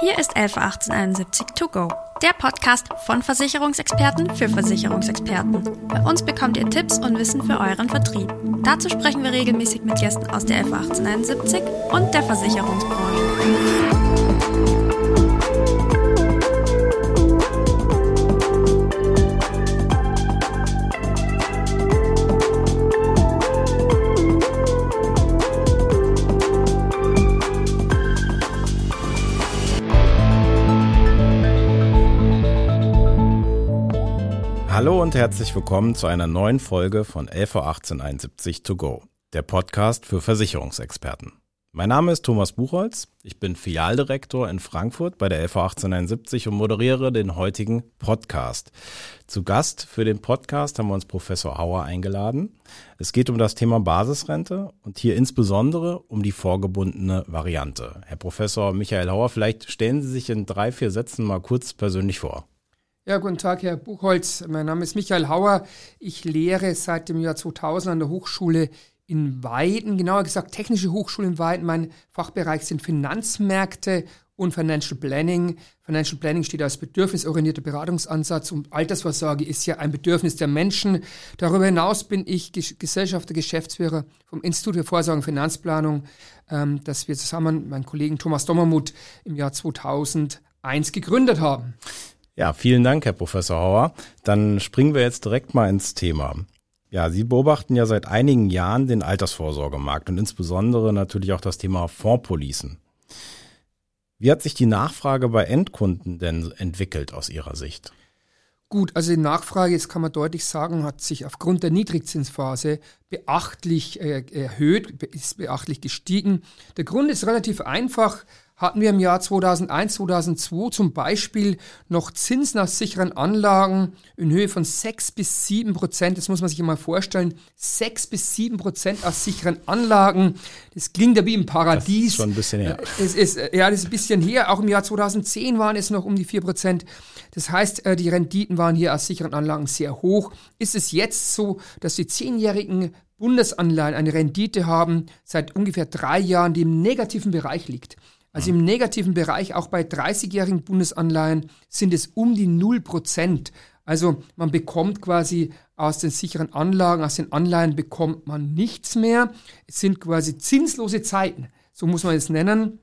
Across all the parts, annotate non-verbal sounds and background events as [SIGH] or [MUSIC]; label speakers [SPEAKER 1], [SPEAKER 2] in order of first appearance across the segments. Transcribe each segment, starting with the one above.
[SPEAKER 1] Hier ist 111871 To Go, der Podcast von Versicherungsexperten für Versicherungsexperten. Bei uns bekommt ihr Tipps und Wissen für euren Vertrieb. Dazu sprechen wir regelmäßig mit Gästen aus der 111871 und der Versicherungsbranche.
[SPEAKER 2] Und herzlich willkommen zu einer neuen Folge von LV 1871 To Go, der Podcast für Versicherungsexperten. Mein Name ist Thomas Buchholz, ich bin Filialdirektor in Frankfurt bei der LV 1871 und moderiere den heutigen Podcast. Zu Gast für den Podcast haben wir uns Professor Hauer eingeladen. Es geht um das Thema Basisrente und hier insbesondere um die vorgebundene Variante. Herr Professor Michael Hauer, vielleicht stellen Sie sich in drei, vier Sätzen mal kurz persönlich vor.
[SPEAKER 3] Ja, guten Tag, Herr Buchholz. Mein Name ist Michael Hauer. Ich lehre seit dem Jahr 2000 an der Hochschule in Weiden, genauer gesagt Technische Hochschule in Weiden. Mein Fachbereich sind Finanzmärkte und Financial Planning. Financial Planning steht als bedürfnisorientierter Beratungsansatz und Altersvorsorge ist ja ein Bedürfnis der Menschen. Darüber hinaus bin ich Gesellschafter, Geschäftsführer vom Institut für Vorsorge und Finanzplanung, ähm, das wir zusammen, mein Kollegen Thomas Dommermuth, im Jahr 2001 gegründet haben.
[SPEAKER 2] Ja, vielen Dank, Herr Professor Hauer. Dann springen wir jetzt direkt mal ins Thema. Ja, Sie beobachten ja seit einigen Jahren den Altersvorsorgemarkt und insbesondere natürlich auch das Thema Fondspolicen. Wie hat sich die Nachfrage bei Endkunden denn entwickelt aus Ihrer Sicht?
[SPEAKER 3] Gut, also die Nachfrage, jetzt kann man deutlich sagen, hat sich aufgrund der Niedrigzinsphase beachtlich äh, erhöht, ist beachtlich gestiegen. Der Grund ist relativ einfach hatten wir im Jahr 2001, 2002 zum Beispiel noch Zinsen aus sicheren Anlagen in Höhe von 6 bis 7 Prozent. Das muss man sich mal vorstellen. 6 bis 7 Prozent aus sicheren Anlagen. Das klingt ja wie im Paradies. Das ist
[SPEAKER 2] schon ein bisschen her.
[SPEAKER 3] Es ist, ja, das ist ein bisschen her. Auch im Jahr 2010 waren es noch um die 4 Prozent. Das heißt, äh, die Renditen waren hier aus sicheren Anlagen sehr hoch. Ist es jetzt so, dass die zehnjährigen Bundesanleihen eine Rendite haben seit ungefähr drei Jahren, die im negativen Bereich liegt. Also im negativen Bereich, auch bei 30-jährigen Bundesanleihen, sind es um die 0%. Also man bekommt quasi aus den sicheren Anlagen, aus den Anleihen bekommt man nichts mehr. Es sind quasi zinslose Zeiten, so muss man es nennen.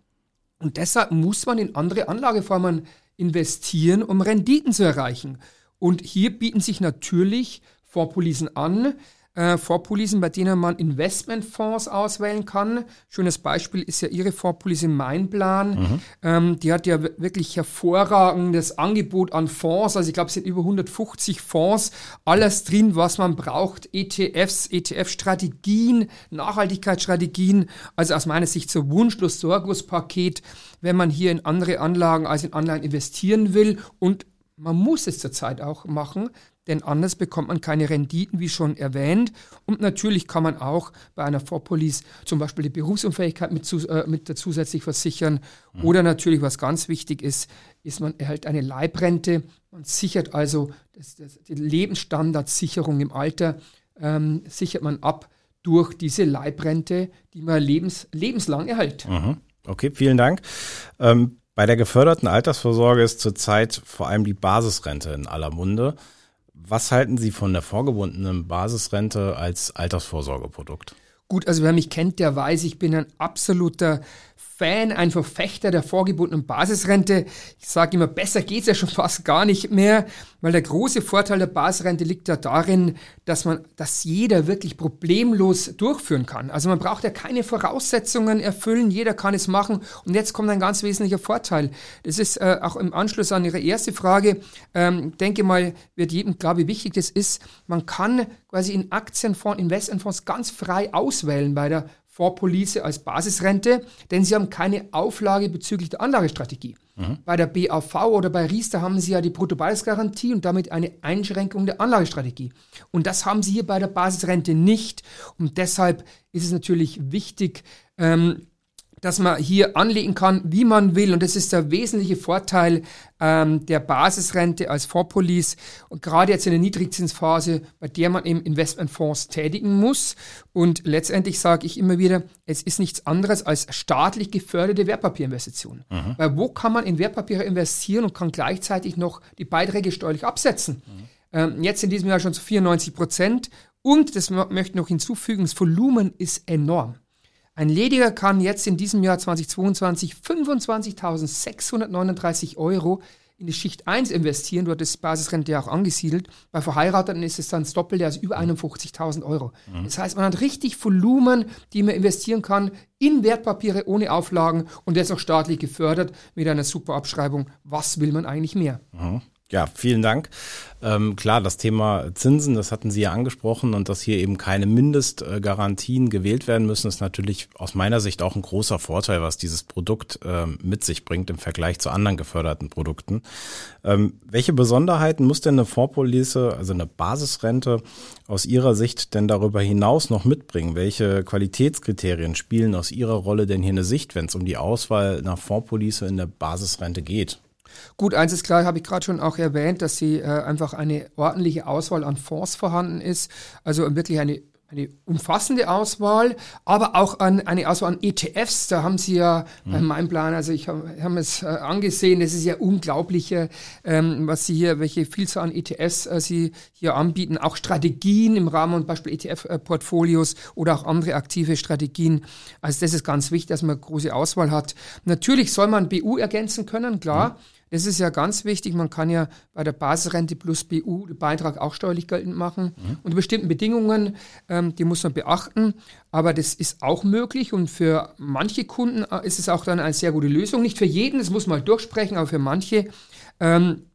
[SPEAKER 3] Und deshalb muss man in andere Anlageformen investieren, um Renditen zu erreichen. Und hier bieten sich natürlich Vorpolisen an, äh, Vorpolisen, bei denen man Investmentfonds auswählen kann. Schönes Beispiel ist ja Ihre Vorpolise Mein Plan. Mhm. Ähm, die hat ja wirklich hervorragendes Angebot an Fonds. Also ich glaube, es sind über 150 Fonds. Alles drin, was man braucht. ETFs, ETF-Strategien, Nachhaltigkeitsstrategien. Also aus meiner Sicht so wunschlos Sorglos-Paket, wenn man hier in andere Anlagen als in Anleihen investieren will. Und man muss es zurzeit auch machen, denn anders bekommt man keine Renditen, wie schon erwähnt. Und natürlich kann man auch bei einer Vorpolice zum Beispiel die Berufsunfähigkeit mit, äh, mit zusätzlich versichern. Mhm. Oder natürlich, was ganz wichtig ist, ist, man erhält eine Leibrente. Man sichert also das, das, die Lebensstandardsicherung im Alter, ähm, sichert man ab durch diese Leibrente, die man lebens, lebenslang erhält.
[SPEAKER 2] Mhm. Okay, vielen Dank. Ähm, bei der geförderten Altersvorsorge ist zurzeit vor allem die Basisrente in aller Munde. Was halten Sie von der vorgebundenen Basisrente als Altersvorsorgeprodukt?
[SPEAKER 3] Gut, also wer mich kennt, der weiß, ich bin ein absoluter Fan, ein Verfechter der vorgebundenen Basisrente. Ich sage immer, besser geht's ja schon fast gar nicht mehr, weil der große Vorteil der Basisrente liegt ja darin, dass man, dass jeder wirklich problemlos durchführen kann. Also man braucht ja keine Voraussetzungen erfüllen, jeder kann es machen. Und jetzt kommt ein ganz wesentlicher Vorteil. Das ist äh, auch im Anschluss an Ihre erste Frage. Ähm, denke mal, wird jedem klar, wie wichtig das ist. Man kann quasi in Aktienfonds, Investmentfonds ganz frei auswählen bei der Vorpolice als Basisrente, denn sie haben keine Auflage bezüglich der Anlagestrategie. Mhm. Bei der BAV oder bei Riester haben sie ja die Bruttobasisgarantie und damit eine Einschränkung der Anlagestrategie. Und das haben sie hier bei der Basisrente nicht. Und deshalb ist es natürlich wichtig, ähm, dass man hier anlegen kann, wie man will. Und das ist der wesentliche Vorteil ähm, der Basisrente als Fondspolice. Und gerade jetzt in der Niedrigzinsphase, bei der man eben Investmentfonds tätigen muss. Und letztendlich sage ich immer wieder, es ist nichts anderes als staatlich geförderte Wertpapierinvestitionen. Mhm. Weil wo kann man in Wertpapiere investieren und kann gleichzeitig noch die Beiträge steuerlich absetzen? Mhm. Ähm, jetzt in diesem Jahr schon zu 94 Prozent. Und das möchte ich noch hinzufügen, das Volumen ist enorm. Ein Lediger kann jetzt in diesem Jahr 2022 25.639 Euro in die Schicht 1 investieren. Dort ist Basisrente ja auch angesiedelt. Bei Verheirateten ist es dann das Doppelte, also über 51.000 Euro. Mhm. Das heißt, man hat richtig Volumen, die man investieren kann in Wertpapiere ohne Auflagen und das auch staatlich gefördert mit einer super Abschreibung. Was will man eigentlich mehr?
[SPEAKER 2] Mhm. Ja, vielen Dank. Ähm, klar, das Thema Zinsen, das hatten Sie ja angesprochen und dass hier eben keine Mindestgarantien gewählt werden müssen, ist natürlich aus meiner Sicht auch ein großer Vorteil, was dieses Produkt ähm, mit sich bringt im Vergleich zu anderen geförderten Produkten. Ähm, welche Besonderheiten muss denn eine Vorpolice, also eine Basisrente aus Ihrer Sicht denn darüber hinaus noch mitbringen? Welche Qualitätskriterien spielen aus Ihrer Rolle denn hier eine Sicht, wenn es um die Auswahl einer Fondspolice in der Basisrente geht?
[SPEAKER 3] Gut, eins ist klar, habe ich gerade schon auch erwähnt, dass sie äh, einfach eine ordentliche Auswahl an Fonds vorhanden ist. Also wirklich eine eine umfassende Auswahl, aber auch an, eine Auswahl an ETFs. Da haben Sie ja mhm. bei meinem Plan, also ich habe hab es äh, angesehen, das ist ja unglaublich, äh, ähm, was Sie hier, welche Vielzahl an ETFs äh, Sie hier anbieten, auch Strategien im Rahmen und Beispiel ETF-Portfolios oder auch andere aktive Strategien. Also das ist ganz wichtig, dass man große Auswahl hat. Natürlich soll man BU ergänzen können, klar. Mhm. Das ist ja ganz wichtig. Man kann ja bei der Basisrente plus BU den Beitrag auch steuerlich geltend machen. Mhm. Unter bestimmten Bedingungen, ähm, die muss man beachten. Aber das ist auch möglich und für manche Kunden äh, ist es auch dann eine sehr gute Lösung. Nicht für jeden, das muss man halt durchsprechen, aber für manche. Ähm,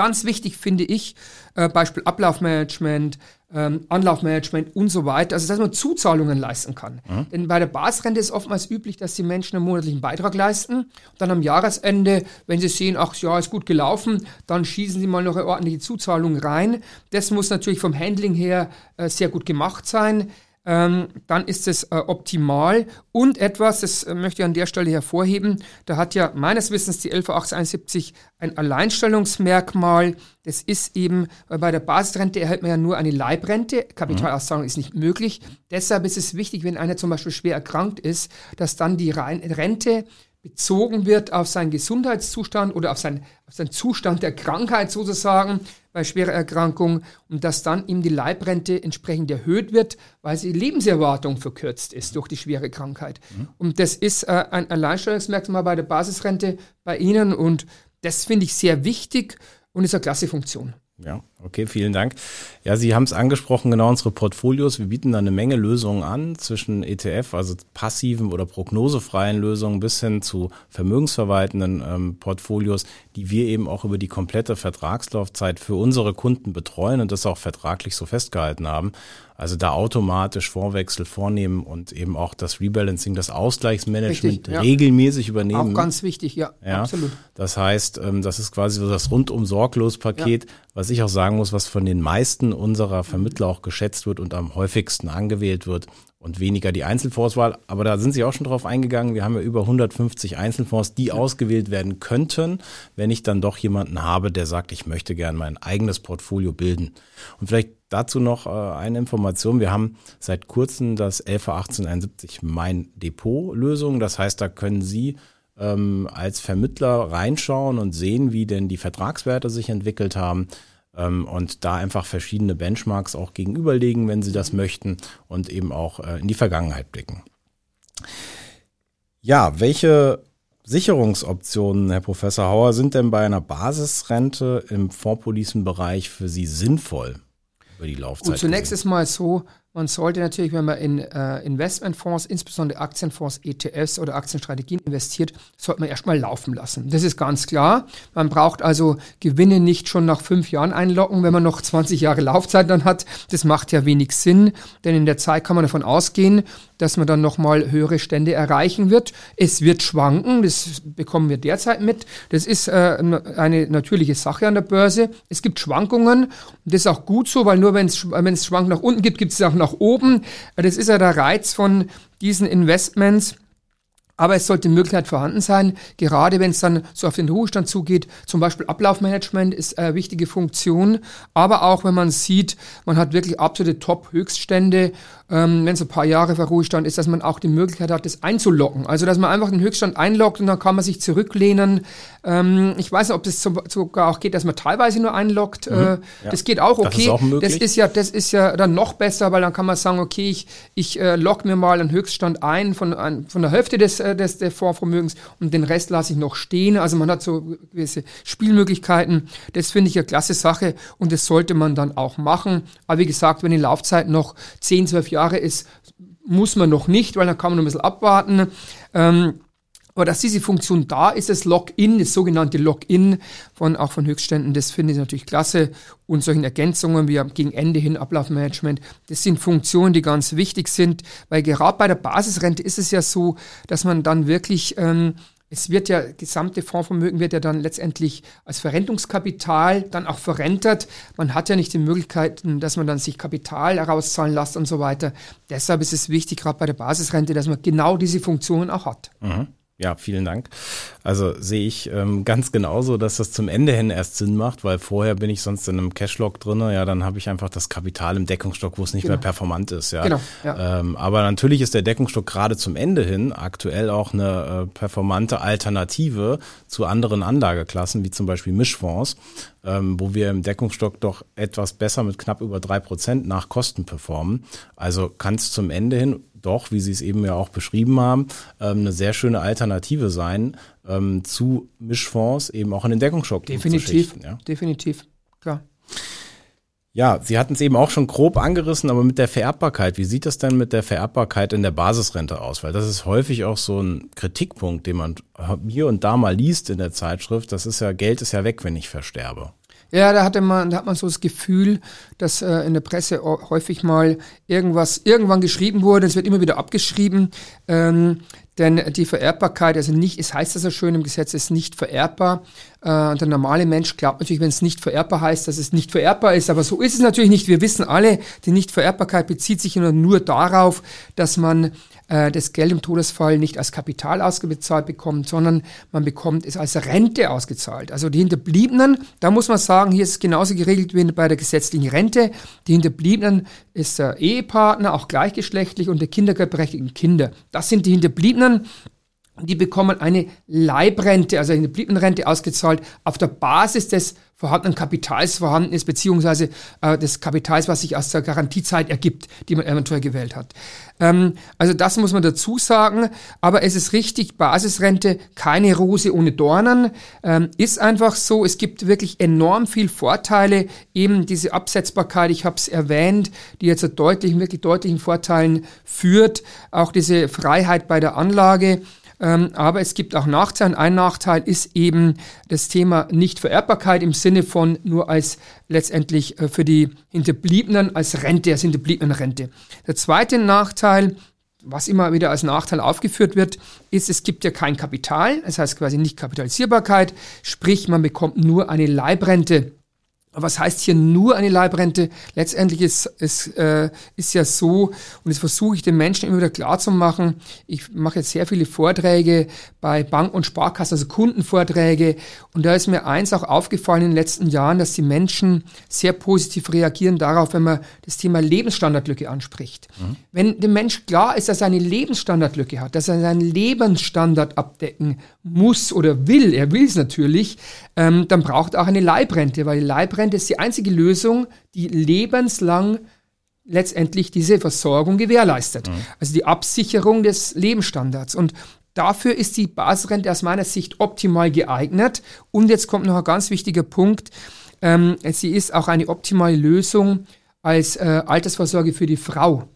[SPEAKER 3] Ganz wichtig finde ich, äh, Beispiel Ablaufmanagement, ähm, Anlaufmanagement und so weiter, also dass man Zuzahlungen leisten kann. Mhm. Denn bei der Basisrente ist oftmals üblich, dass die Menschen einen monatlichen Beitrag leisten und dann am Jahresende, wenn sie sehen, ach ja, ist gut gelaufen, dann schießen sie mal noch eine ordentliche Zuzahlung rein. Das muss natürlich vom Handling her äh, sehr gut gemacht sein ähm, dann ist es äh, optimal. Und etwas, das äh, möchte ich an der Stelle hervorheben, da hat ja meines Wissens die LV 1871 ein Alleinstellungsmerkmal. Das ist eben, weil bei der Basisrente erhält man ja nur eine Leibrente. Kapitalauszahlung mhm. ist nicht möglich. Deshalb ist es wichtig, wenn einer zum Beispiel schwer erkrankt ist, dass dann die Rente bezogen wird auf seinen Gesundheitszustand oder auf, sein, auf seinen Zustand der Krankheit sozusagen bei schwerer Erkrankung und dass dann ihm die Leibrente entsprechend erhöht wird, weil die Lebenserwartung verkürzt ist durch die schwere Krankheit. Mhm. Und das ist äh, ein Alleinstellungsmerkmal bei der Basisrente bei Ihnen und das finde ich sehr wichtig und ist eine klasse Funktion.
[SPEAKER 2] Ja, okay, vielen Dank. Ja, Sie haben es angesprochen, genau unsere Portfolios. Wir bieten da eine Menge Lösungen an zwischen ETF, also passiven oder prognosefreien Lösungen bis hin zu vermögensverwaltenden ähm, Portfolios, die wir eben auch über die komplette Vertragslaufzeit für unsere Kunden betreuen und das auch vertraglich so festgehalten haben. Also da automatisch Vorwechsel vornehmen und eben auch das Rebalancing, das Ausgleichsmanagement Richtig, ja. regelmäßig übernehmen.
[SPEAKER 3] Auch ganz wichtig, ja,
[SPEAKER 2] ja, absolut. Das heißt, ähm, das ist quasi so das rundum sorglos Paket, ja. was ich auch sagen muss, was von den meisten unserer Vermittler auch geschätzt wird und am häufigsten angewählt wird und weniger die Einzelfondswahl. Aber da sind Sie auch schon drauf eingegangen. Wir haben ja über 150 Einzelfonds, die ja. ausgewählt werden könnten, wenn ich dann doch jemanden habe, der sagt, ich möchte gerne mein eigenes Portfolio bilden. Und vielleicht dazu noch äh, eine Information. Wir haben seit kurzem das 111871 Mein Depot Lösung. Das heißt, da können Sie ähm, als Vermittler reinschauen und sehen, wie denn die Vertragswerte sich entwickelt haben und da einfach verschiedene Benchmarks auch gegenüberlegen, wenn Sie das möchten und eben auch äh, in die Vergangenheit blicken. Ja, welche Sicherungsoptionen, Herr Professor Hauer, sind denn bei einer Basisrente im Fondspolicenbereich für Sie sinnvoll über die Laufzeit?
[SPEAKER 3] Gut, zunächst ist mal so, man sollte natürlich, wenn man in äh, Investmentfonds, insbesondere Aktienfonds, ETFs oder Aktienstrategien investiert, sollte man erstmal laufen lassen. Das ist ganz klar. Man braucht also Gewinne nicht schon nach fünf Jahren einlocken, wenn man noch 20 Jahre Laufzeit dann hat. Das macht ja wenig Sinn, denn in der Zeit kann man davon ausgehen, dass man dann nochmal höhere Stände erreichen wird. Es wird schwanken, das bekommen wir derzeit mit. Das ist äh, eine natürliche Sache an der Börse. Es gibt Schwankungen das ist auch gut so, weil nur wenn es Schwank nach unten gibt, gibt es auch nach oben. Das ist ja der Reiz von diesen Investments. Aber es sollte Möglichkeit vorhanden sein, gerade wenn es dann so auf den Ruhestand zugeht. Zum Beispiel Ablaufmanagement ist eine wichtige Funktion. Aber auch wenn man sieht, man hat wirklich absolute Top-Höchststände, ähm, wenn es ein paar Jahre vor Ruhestand ist, dass man auch die Möglichkeit hat, das einzulocken. Also dass man einfach den Höchststand einloggt und dann kann man sich zurücklehnen. Ähm, ich weiß nicht, ob das sogar auch geht, dass man teilweise nur einloggt. Mhm, äh, ja. Das geht auch okay. Das ist, auch möglich. das ist ja, das ist ja dann noch besser, weil dann kann man sagen, okay, ich, ich äh, log mir mal einen Höchststand ein von, ein, von der Hälfte des, äh, des der Fondsvermögens und den Rest lasse ich noch stehen. Also man hat so gewisse Spielmöglichkeiten. Das finde ich eine klasse Sache und das sollte man dann auch machen. Aber wie gesagt, wenn die Laufzeit noch 10, 12 Jahre ist, muss man noch nicht, weil dann kann man noch ein bisschen abwarten. Ähm, aber dass diese Funktion da ist, das Login, das sogenannte Login von, auch von Höchstständen, das finde ich natürlich klasse. Und solchen Ergänzungen wie gegen Ende hin Ablaufmanagement, das sind Funktionen, die ganz wichtig sind, weil gerade bei der Basisrente ist es ja so, dass man dann wirklich, ähm, es wird ja, gesamte Fondsvermögen wird ja dann letztendlich als Verrentungskapital dann auch verrentert. Man hat ja nicht die Möglichkeiten, dass man dann sich Kapital herauszahlen lässt und so weiter. Deshalb ist es wichtig, gerade bei der Basisrente, dass man genau diese Funktionen auch hat.
[SPEAKER 2] Mhm. Ja, vielen Dank. Also sehe ich ähm, ganz genauso, dass das zum Ende hin erst Sinn macht, weil vorher bin ich sonst in einem Cashlog drinne. Ja, dann habe ich einfach das Kapital im Deckungsstock, wo es nicht genau. mehr performant ist. Ja, genau, ja. Ähm, aber natürlich ist der Deckungsstock gerade zum Ende hin aktuell auch eine äh, performante Alternative zu anderen Anlageklassen, wie zum Beispiel Mischfonds, ähm, wo wir im Deckungsstock doch etwas besser mit knapp über drei Prozent nach Kosten performen. Also kann es zum Ende hin doch, wie Sie es eben ja auch beschrieben haben, ähm, eine sehr schöne Alternative sein ähm, zu Mischfonds, eben auch in den Deckungsschock.
[SPEAKER 3] Definitiv, ja. definitiv, klar.
[SPEAKER 2] Ja, Sie hatten es eben auch schon grob angerissen, aber mit der Vererbbarkeit, wie sieht das denn mit der Vererbbarkeit in der Basisrente aus? Weil das ist häufig auch so ein Kritikpunkt, den man hier und da mal liest in der Zeitschrift. Das ist ja, Geld ist ja weg, wenn ich versterbe.
[SPEAKER 3] Ja, da hatte man, da hat man so das Gefühl, dass äh, in der Presse häufig mal irgendwas irgendwann geschrieben wurde. Es wird immer wieder abgeschrieben, ähm, denn die Vererbbarkeit, also nicht, es heißt das ja schön im Gesetz, ist nicht vererbbar. Äh, der normale Mensch glaubt natürlich, wenn es nicht vererbbar heißt, dass es nicht vererbbar ist, aber so ist es natürlich nicht. Wir wissen alle, die Nichtvererbbarkeit bezieht sich nur darauf, dass man äh, das Geld im Todesfall nicht als Kapital ausgezahlt bekommt, sondern man bekommt es als Rente ausgezahlt. Also die Hinterbliebenen, da muss man sagen, hier ist es genauso geregelt wie bei der gesetzlichen Rente. Die Hinterbliebenen ist der Ehepartner, auch gleichgeschlechtlich und der kindergeldberechtigten Kinder. Das sind die Hinterbliebenen die bekommen eine Leibrente, also eine Hinterbliebenenrente ausgezahlt auf der Basis des vorhandenen Kapitals vorhanden ist, beziehungsweise äh, des Kapitals, was sich aus der Garantiezeit ergibt, die man eventuell gewählt hat. Ähm, also das muss man dazu sagen, aber es ist richtig, Basisrente, keine Rose ohne Dornen, ähm, ist einfach so, es gibt wirklich enorm viel Vorteile, eben diese Absetzbarkeit, ich habe es erwähnt, die jetzt zu deutlichen, wirklich deutlichen Vorteilen führt, auch diese Freiheit bei der Anlage, ähm, aber es gibt auch Nachteile. Ein Nachteil ist eben das Thema Nichtvererbbarkeit im Sinne von nur als letztendlich äh, für die Hinterbliebenen als Rente, als Hinterbliebenenrente. Der zweite Nachteil, was immer wieder als Nachteil aufgeführt wird, ist, es gibt ja kein Kapital, das heißt quasi nicht Kapitalisierbarkeit, sprich man bekommt nur eine Leibrente was heißt hier nur eine Leibrente? Letztendlich ist es äh, ist ja so, und das versuche ich den Menschen immer wieder klar zu machen. Ich mache jetzt sehr viele Vorträge bei Bank- und Sparkassen, also Kundenvorträge. Und da ist mir eins auch aufgefallen in den letzten Jahren, dass die Menschen sehr positiv reagieren darauf, wenn man das Thema Lebensstandardlücke anspricht. Mhm. Wenn dem Mensch klar ist, dass er eine Lebensstandardlücke hat, dass er seinen Lebensstandard abdecken muss oder will, er will es natürlich, ähm, dann braucht er auch eine Leibrente, weil die Leibrente ist die einzige Lösung, die lebenslang letztendlich diese Versorgung gewährleistet. Mhm. Also die Absicherung des Lebensstandards. Und dafür ist die Basisrente aus meiner Sicht optimal geeignet. Und jetzt kommt noch ein ganz wichtiger Punkt. Ähm, sie ist auch eine optimale Lösung als äh, Altersvorsorge für die Frau.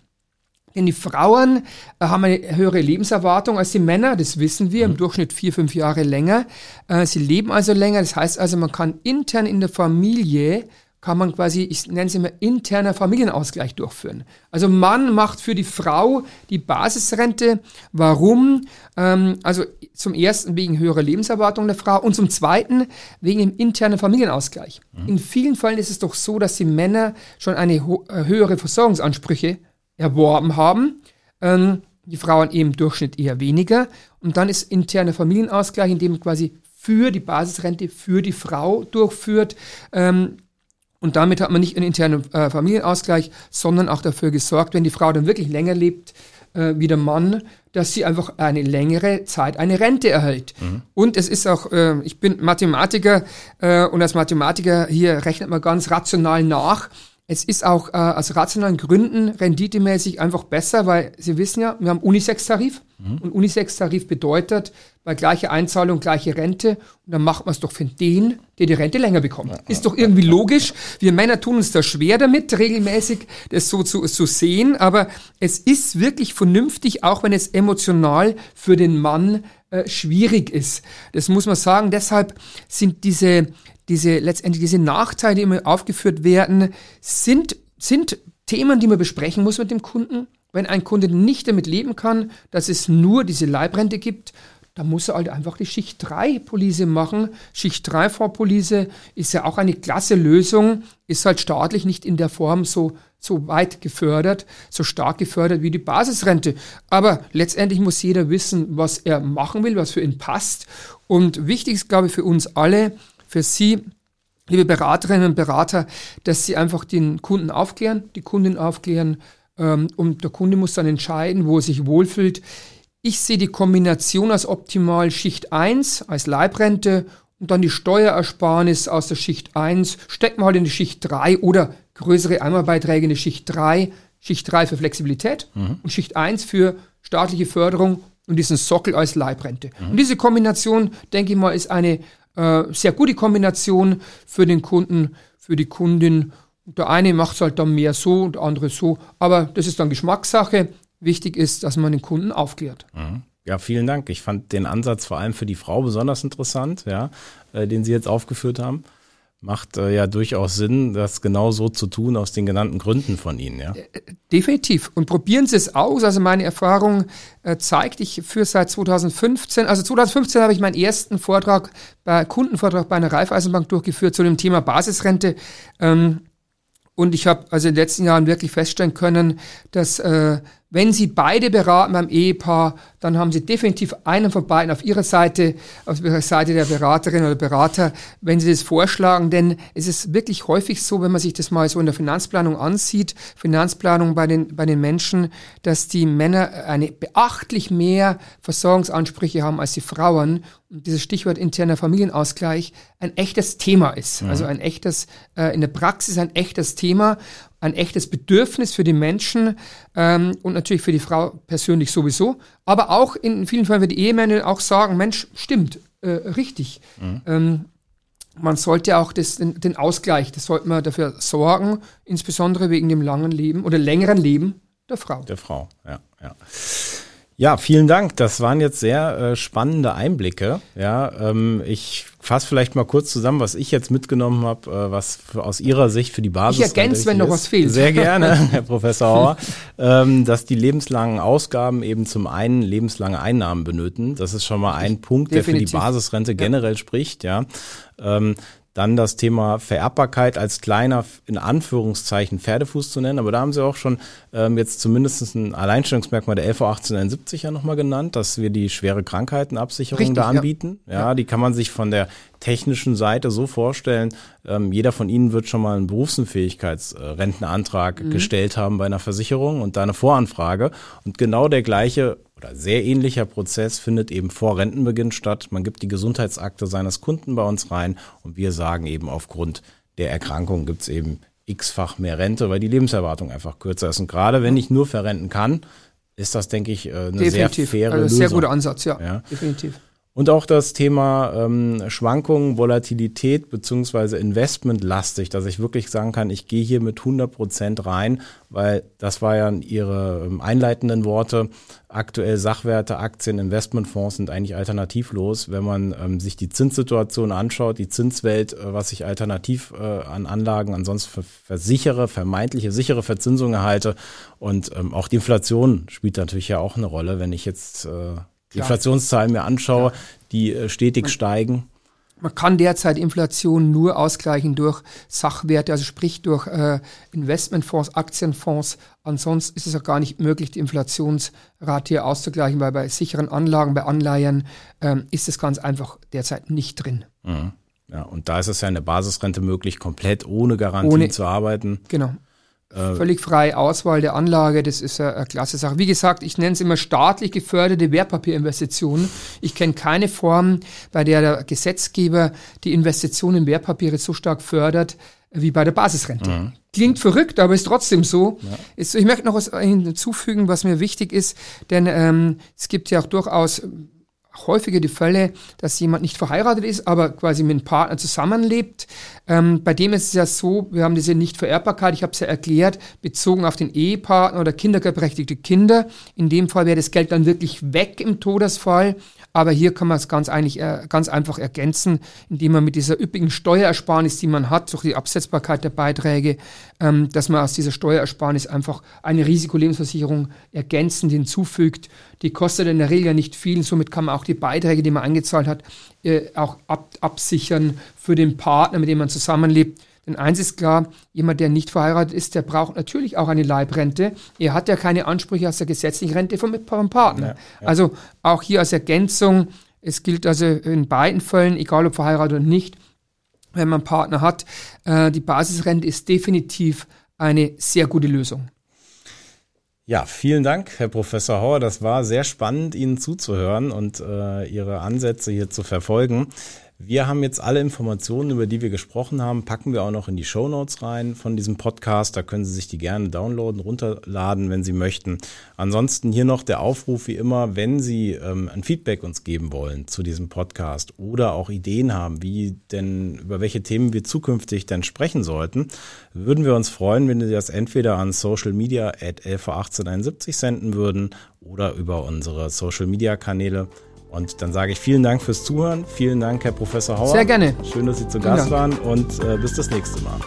[SPEAKER 3] Denn die Frauen äh, haben eine höhere Lebenserwartung als die Männer, das wissen wir, im mhm. Durchschnitt vier, fünf Jahre länger. Äh, sie leben also länger, das heißt also, man kann intern in der Familie kann man quasi, ich nenne es immer, interner Familienausgleich durchführen. Also Mann macht für die Frau die Basisrente. Warum? Ähm, also zum ersten wegen höherer Lebenserwartung der Frau und zum zweiten wegen dem internen Familienausgleich. Mhm. In vielen Fällen ist es doch so, dass die Männer schon eine äh, höhere Versorgungsansprüche erworben haben. Ähm, die Frauen eben im Durchschnitt eher weniger. Und dann ist interner Familienausgleich, in dem quasi für die Basisrente für die Frau durchführt. Ähm, und damit hat man nicht einen internen äh, Familienausgleich, sondern auch dafür gesorgt, wenn die Frau dann wirklich länger lebt äh, wie der Mann, dass sie einfach eine längere Zeit eine Rente erhält. Mhm. Und es ist auch, äh, ich bin Mathematiker äh, und als Mathematiker hier rechnet man ganz rational nach. Es ist auch äh, aus rationalen Gründen renditemäßig einfach besser, weil Sie wissen ja, wir haben Unisex-Tarif mhm. und Unisex-Tarif bedeutet, bei gleicher Einzahlung gleiche Rente und dann macht man es doch für den, der die Rente länger bekommt. Ja, ist doch irgendwie logisch. Wir Männer tun uns da schwer damit, regelmäßig das so zu, zu sehen, aber es ist wirklich vernünftig, auch wenn es emotional für den Mann äh, schwierig ist. Das muss man sagen. Deshalb sind diese diese letztendlich diese Nachteile, die immer aufgeführt werden, sind, sind Themen, die man besprechen muss mit dem Kunden. Wenn ein Kunde nicht damit leben kann, dass es nur diese Leibrente gibt, dann muss er halt einfach die Schicht 3 Police machen. Schicht 3 Vorpolice ist ja auch eine klasse Lösung, ist halt staatlich nicht in der Form so, so weit gefördert, so stark gefördert wie die Basisrente. Aber letztendlich muss jeder wissen, was er machen will, was für ihn passt. Und wichtig ist, glaube ich, für uns alle, für Sie, liebe Beraterinnen und Berater, dass Sie einfach den Kunden aufklären, die Kundin aufklären ähm, und der Kunde muss dann entscheiden, wo er sich wohlfühlt. Ich sehe die Kombination als optimal Schicht 1 als Leibrente und dann die Steuerersparnis aus der Schicht 1 stecken wir halt in die Schicht 3 oder größere Einmalbeiträge in die Schicht 3. Schicht 3 für Flexibilität mhm. und Schicht 1 für staatliche Förderung und diesen Sockel als Leibrente. Mhm. Und diese Kombination, denke ich mal, ist eine äh, sehr gute Kombination für den Kunden, für die Kundin. Der eine macht es halt dann mehr so und der andere so, aber das ist dann Geschmackssache. Wichtig ist, dass man den Kunden aufklärt.
[SPEAKER 2] Mhm. Ja, vielen Dank. Ich fand den Ansatz vor allem für die Frau besonders interessant, ja, äh, den Sie jetzt aufgeführt haben macht äh, ja durchaus Sinn, das genau so zu tun aus den genannten Gründen von Ihnen, ja? Äh,
[SPEAKER 3] definitiv. Und probieren Sie es aus. Also meine Erfahrung äh, zeigt, ich für seit 2015, also 2015 habe ich meinen ersten Vortrag, bei Kundenvortrag bei einer Raiffeisenbank durchgeführt zu dem Thema Basisrente. Ähm, und ich habe also in den letzten Jahren wirklich feststellen können, dass äh, wenn Sie beide beraten beim Ehepaar, dann haben Sie definitiv einen von beiden auf Ihrer Seite, auf Ihrer Seite der Beraterin oder Berater, wenn Sie das vorschlagen. Denn es ist wirklich häufig so, wenn man sich das mal so in der Finanzplanung ansieht, Finanzplanung bei den, bei den Menschen, dass die Männer eine beachtlich mehr Versorgungsansprüche haben als die Frauen. Und dieses Stichwort interner Familienausgleich ein echtes Thema ist. Mhm. Also ein echtes, äh, in der Praxis ein echtes Thema ein echtes Bedürfnis für die Menschen ähm, und natürlich für die Frau persönlich sowieso. Aber auch in vielen Fällen, wenn die Ehemänner auch sagen, Mensch, stimmt, äh, richtig. Mhm. Ähm, man sollte auch das, den, den, Ausgleich, das sollte man dafür sorgen, insbesondere wegen dem langen Leben oder längeren Leben der Frau.
[SPEAKER 2] Der Frau, ja, ja. Ja, vielen Dank. Das waren jetzt sehr äh, spannende Einblicke. Ja, ähm, ich fasse vielleicht mal kurz zusammen, was ich jetzt mitgenommen habe, äh, was aus Ihrer Sicht für die Basis.
[SPEAKER 3] Ich ergänze, wenn noch was fehlt.
[SPEAKER 2] Sehr gerne, [LAUGHS] Herr Professor Hauer, ähm, dass die lebenslangen Ausgaben eben zum einen lebenslange Einnahmen benötigen. Das ist schon mal ein Punkt, der Definitiv. für die Basisrente generell ja. spricht. Ja. Ähm, dann das Thema Vererbbarkeit als kleiner, in Anführungszeichen, Pferdefuß zu nennen. Aber da haben Sie auch schon ähm, jetzt zumindest ein Alleinstellungsmerkmal der LV 1871 ja nochmal genannt, dass wir die schwere Krankheitenabsicherung Richtig, da anbieten. Ja. ja. die kann man sich von der technischen Seite so vorstellen. Ähm, jeder von Ihnen wird schon mal einen Berufsunfähigkeitsrentenantrag mhm. gestellt haben bei einer Versicherung und da eine Voranfrage. Und genau der gleiche oder sehr ähnlicher Prozess findet eben vor Rentenbeginn statt. Man gibt die Gesundheitsakte seines Kunden bei uns rein und wir sagen eben aufgrund der Erkrankung gibt es eben x-fach mehr Rente, weil die Lebenserwartung einfach kürzer ist. Und gerade wenn ich nur verrenten kann, ist das, denke ich, äh, eine definitiv. sehr faire also Lösung.
[SPEAKER 3] Sehr guter Ansatz, ja, ja. definitiv.
[SPEAKER 2] Und auch das Thema ähm, Schwankungen, Volatilität beziehungsweise investmentlastig, dass ich wirklich sagen kann, ich gehe hier mit 100 Prozent rein, weil das war ja Ihre ähm, einleitenden Worte. Aktuell Sachwerte, Aktien, Investmentfonds sind eigentlich alternativlos. Wenn man ähm, sich die Zinssituation anschaut, die Zinswelt, äh, was ich alternativ äh, an Anlagen ansonsten versichere, vermeintliche sichere Verzinsung erhalte und ähm, auch die Inflation spielt natürlich ja auch eine Rolle, wenn ich jetzt äh, die Inflationszahlen mir anschaue, die äh, stetig steigen.
[SPEAKER 3] Man kann derzeit Inflation nur ausgleichen durch Sachwerte, also sprich durch äh, Investmentfonds, Aktienfonds. Ansonsten ist es auch gar nicht möglich, die Inflationsrate hier auszugleichen, weil bei sicheren Anlagen, bei Anleihen ähm, ist es ganz einfach derzeit nicht drin.
[SPEAKER 2] Mhm. Ja, und da ist es ja in der Basisrente möglich, komplett ohne Garantie
[SPEAKER 3] Ohne-
[SPEAKER 2] zu arbeiten.
[SPEAKER 3] Genau. Völlig freie Auswahl der Anlage, das ist eine, eine klasse Sache. Wie gesagt, ich nenne es immer staatlich geförderte Wertpapierinvestitionen. Ich kenne keine Form, bei der der Gesetzgeber die Investitionen in Wertpapiere so stark fördert wie bei der Basisrente. Klingt verrückt, aber ist trotzdem so. Ist, ich möchte noch was hinzufügen, was mir wichtig ist, denn ähm, es gibt ja auch durchaus häufiger die Fälle, dass jemand nicht verheiratet ist, aber quasi mit einem Partner zusammenlebt. Ähm, bei dem ist es ja so, wir haben diese Nichtvererbbarkeit, ich habe es ja erklärt, bezogen auf den Ehepartner oder kinderberechtigte Kinder. In dem Fall wäre das Geld dann wirklich weg im Todesfall. Aber hier kann man es ganz, eigentlich, äh, ganz einfach ergänzen, indem man mit dieser üppigen Steuerersparnis, die man hat, durch die Absetzbarkeit der Beiträge, ähm, dass man aus dieser Steuerersparnis einfach eine Risikolebensversicherung ergänzend hinzufügt. Die kostet in der Regel ja nicht viel, somit kann man auch die Beiträge, die man eingezahlt hat, äh, auch ab, absichern für den Partner, mit dem man zusammenlebt. Denn eins ist klar, jemand, der nicht verheiratet ist, der braucht natürlich auch eine Leibrente. Er hat ja keine Ansprüche aus der gesetzlichen Rente vom, vom Partner. Also auch hier als Ergänzung, es gilt also in beiden Fällen, egal ob verheiratet oder nicht, wenn man einen Partner hat, äh, die Basisrente ist definitiv eine sehr gute Lösung.
[SPEAKER 2] Ja, vielen Dank, Herr Professor Hauer. Das war sehr spannend, Ihnen zuzuhören und äh, Ihre Ansätze hier zu verfolgen. Wir haben jetzt alle Informationen, über die wir gesprochen haben, packen wir auch noch in die Show Notes rein von diesem Podcast. Da können Sie sich die gerne downloaden, runterladen, wenn Sie möchten. Ansonsten hier noch der Aufruf wie immer, wenn Sie ähm, ein Feedback uns geben wollen zu diesem Podcast oder auch Ideen haben, wie denn, über welche Themen wir zukünftig denn sprechen sollten, würden wir uns freuen, wenn Sie das entweder an Social Media at lv1871 senden würden oder über unsere Social Media Kanäle. Und dann sage ich vielen Dank fürs Zuhören. Vielen Dank, Herr Professor Hauer.
[SPEAKER 3] Sehr gerne.
[SPEAKER 2] Schön, dass Sie zu Gast waren und äh, bis das nächste Mal.